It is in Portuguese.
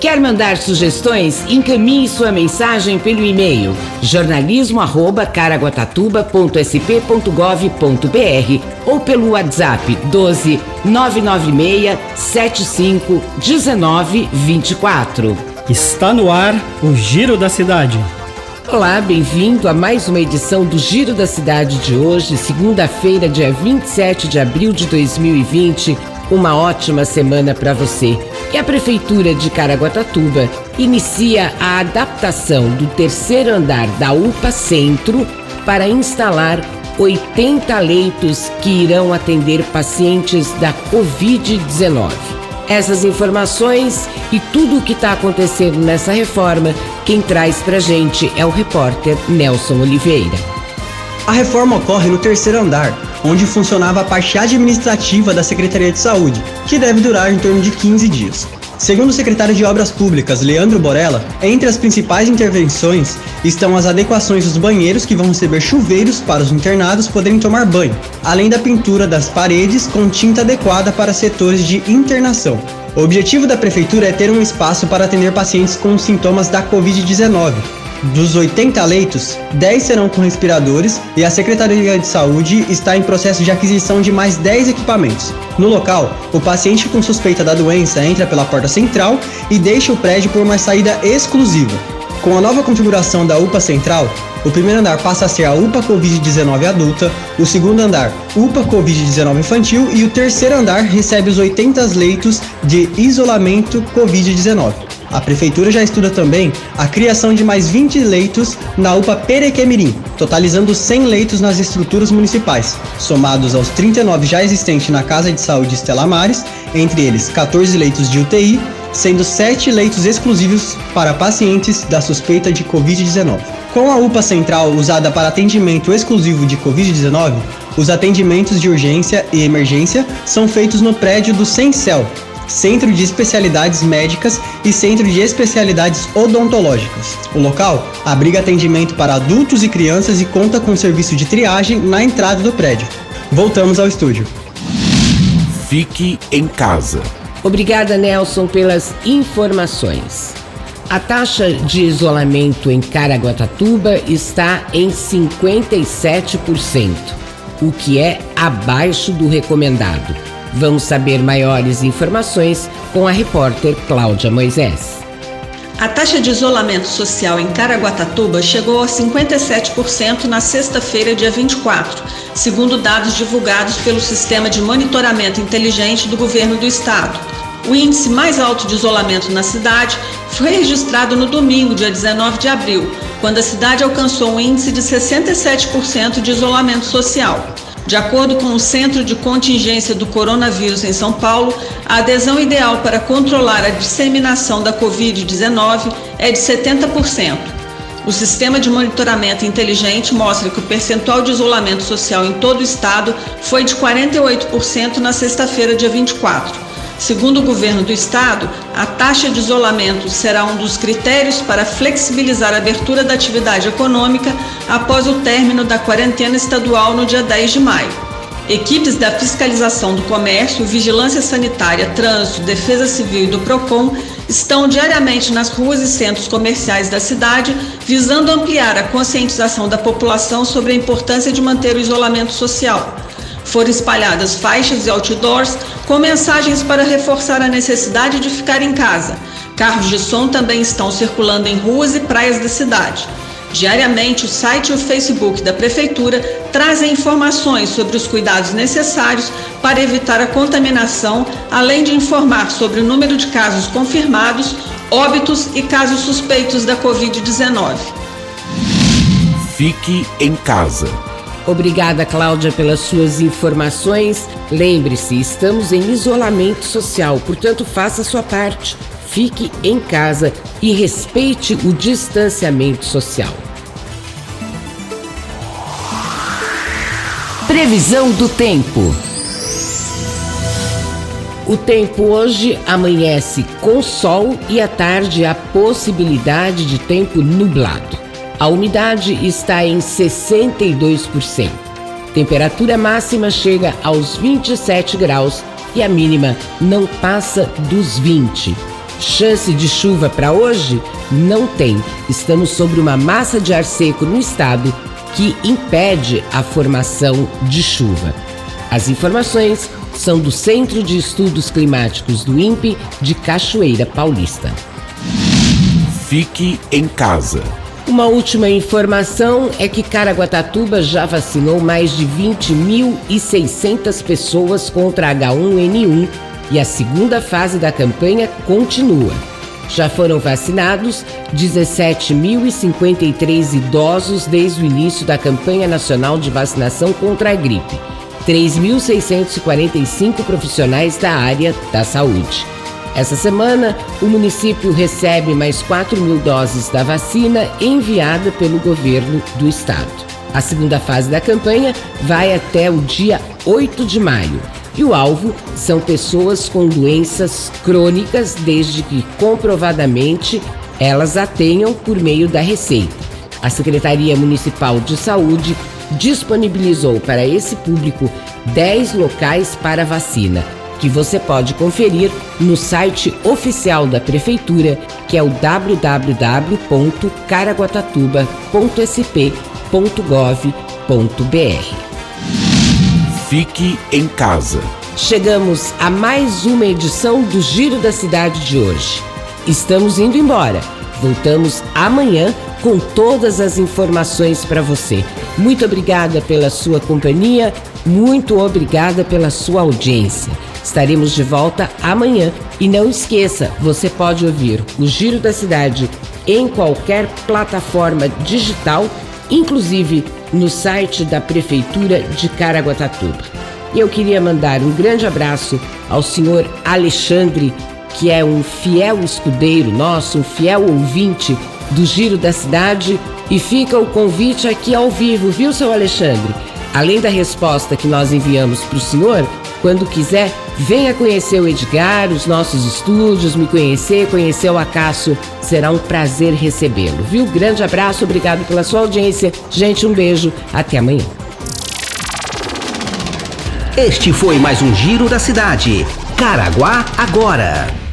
Quer mandar sugestões? Encaminhe sua mensagem pelo e-mail jornalismo@caraguatatuba.sp.gov.br ou pelo WhatsApp 12 996 75 19 24. Está no ar o Giro da Cidade. Olá, bem-vindo a mais uma edição do Giro da Cidade de hoje, segunda-feira, dia 27 de abril de 2020. Uma ótima semana para você. E a Prefeitura de Caraguatatuba inicia a adaptação do terceiro andar da UPA Centro para instalar 80 leitos que irão atender pacientes da Covid-19. Essas informações e tudo o que está acontecendo nessa reforma, quem traz para gente é o repórter Nelson Oliveira. A reforma ocorre no terceiro andar, onde funcionava a parte administrativa da Secretaria de Saúde, que deve durar em torno de 15 dias. Segundo o secretário de Obras Públicas, Leandro Borella, entre as principais intervenções estão as adequações dos banheiros que vão receber chuveiros para os internados poderem tomar banho, além da pintura das paredes com tinta adequada para setores de internação. O objetivo da prefeitura é ter um espaço para atender pacientes com sintomas da Covid-19, dos 80 leitos, 10 serão com respiradores e a Secretaria de Saúde está em processo de aquisição de mais 10 equipamentos. No local, o paciente com suspeita da doença entra pela porta central e deixa o prédio por uma saída exclusiva. Com a nova configuração da UPA Central, o primeiro andar passa a ser a UPA Covid-19 adulta, o segundo andar UPA Covid-19 infantil e o terceiro andar recebe os 80 leitos de isolamento Covid-19. A prefeitura já estuda também a criação de mais 20 leitos na UPA Perequemirim, totalizando 100 leitos nas estruturas municipais, somados aos 39 já existentes na Casa de Saúde Estela Mares, entre eles 14 leitos de UTI, sendo 7 leitos exclusivos para pacientes da suspeita de Covid-19. Com a UPA central usada para atendimento exclusivo de Covid-19, os atendimentos de urgência e emergência são feitos no prédio do Sencel, Centro de Especialidades Médicas e Centro de Especialidades Odontológicas. O local abriga atendimento para adultos e crianças e conta com serviço de triagem na entrada do prédio. Voltamos ao estúdio. Fique em casa. Obrigada, Nelson, pelas informações. A taxa de isolamento em Caraguatatuba está em 57%, o que é abaixo do recomendado. Vamos saber maiores informações com a repórter Cláudia Moisés. A taxa de isolamento social em Caraguatatuba chegou a 57% na sexta-feira, dia 24, segundo dados divulgados pelo Sistema de Monitoramento Inteligente do Governo do Estado. O índice mais alto de isolamento na cidade foi registrado no domingo, dia 19 de abril, quando a cidade alcançou um índice de 67% de isolamento social. De acordo com o Centro de Contingência do Coronavírus em São Paulo, a adesão ideal para controlar a disseminação da Covid-19 é de 70%. O sistema de monitoramento inteligente mostra que o percentual de isolamento social em todo o estado foi de 48% na sexta-feira, dia 24. Segundo o governo do estado, a taxa de isolamento será um dos critérios para flexibilizar a abertura da atividade econômica após o término da quarentena estadual no dia 10 de maio. Equipes da Fiscalização do Comércio, Vigilância Sanitária, Trânsito, Defesa Civil e do PROCON estão diariamente nas ruas e centros comerciais da cidade, visando ampliar a conscientização da população sobre a importância de manter o isolamento social. Foram espalhadas faixas e outdoors com mensagens para reforçar a necessidade de ficar em casa. Carros de som também estão circulando em ruas e praias da cidade. Diariamente, o site e o Facebook da Prefeitura trazem informações sobre os cuidados necessários para evitar a contaminação, além de informar sobre o número de casos confirmados, óbitos e casos suspeitos da Covid-19. Fique em casa. Obrigada, Cláudia, pelas suas informações. Lembre-se, estamos em isolamento social, portanto, faça a sua parte. Fique em casa e respeite o distanciamento social. Previsão do tempo. O tempo hoje amanhece com sol e à tarde a possibilidade de tempo nublado. A umidade está em 62%. Temperatura máxima chega aos 27 graus e a mínima não passa dos 20. Chance de chuva para hoje? Não tem. Estamos sobre uma massa de ar seco no estado que impede a formação de chuva. As informações são do Centro de Estudos Climáticos do INPE de Cachoeira Paulista. Fique em casa. Uma última informação é que Caraguatatuba já vacinou mais de 20.600 pessoas contra H1N1 e a segunda fase da campanha continua. Já foram vacinados 17.053 idosos desde o início da campanha nacional de vacinação contra a gripe. 3.645 profissionais da área da saúde. Essa semana, o município recebe mais 4 mil doses da vacina enviada pelo governo do estado. A segunda fase da campanha vai até o dia 8 de maio. E o alvo são pessoas com doenças crônicas, desde que comprovadamente elas a tenham por meio da receita. A Secretaria Municipal de Saúde disponibilizou para esse público 10 locais para vacina, que você pode conferir no site oficial da Prefeitura, que é o www.caraguatatuba.sp.gov.br. Fique em casa. Chegamos a mais uma edição do Giro da Cidade de hoje. Estamos indo embora. Voltamos amanhã com todas as informações para você. Muito obrigada pela sua companhia, muito obrigada pela sua audiência. Estaremos de volta amanhã e não esqueça, você pode ouvir o Giro da Cidade em qualquer plataforma digital, inclusive no site da Prefeitura de Caraguatatuba. E eu queria mandar um grande abraço ao senhor Alexandre, que é um fiel escudeiro nosso, um fiel ouvinte do Giro da Cidade. E fica o convite aqui ao vivo, viu, seu Alexandre? Além da resposta que nós enviamos para o senhor, quando quiser, venha conhecer o Edgar, os nossos estúdios, me conhecer, conhecer o Acácio. Será um prazer recebê-lo, viu? Grande abraço, obrigado pela sua audiência. Gente, um beijo, até amanhã. Este foi mais um Giro da Cidade. Caraguá agora.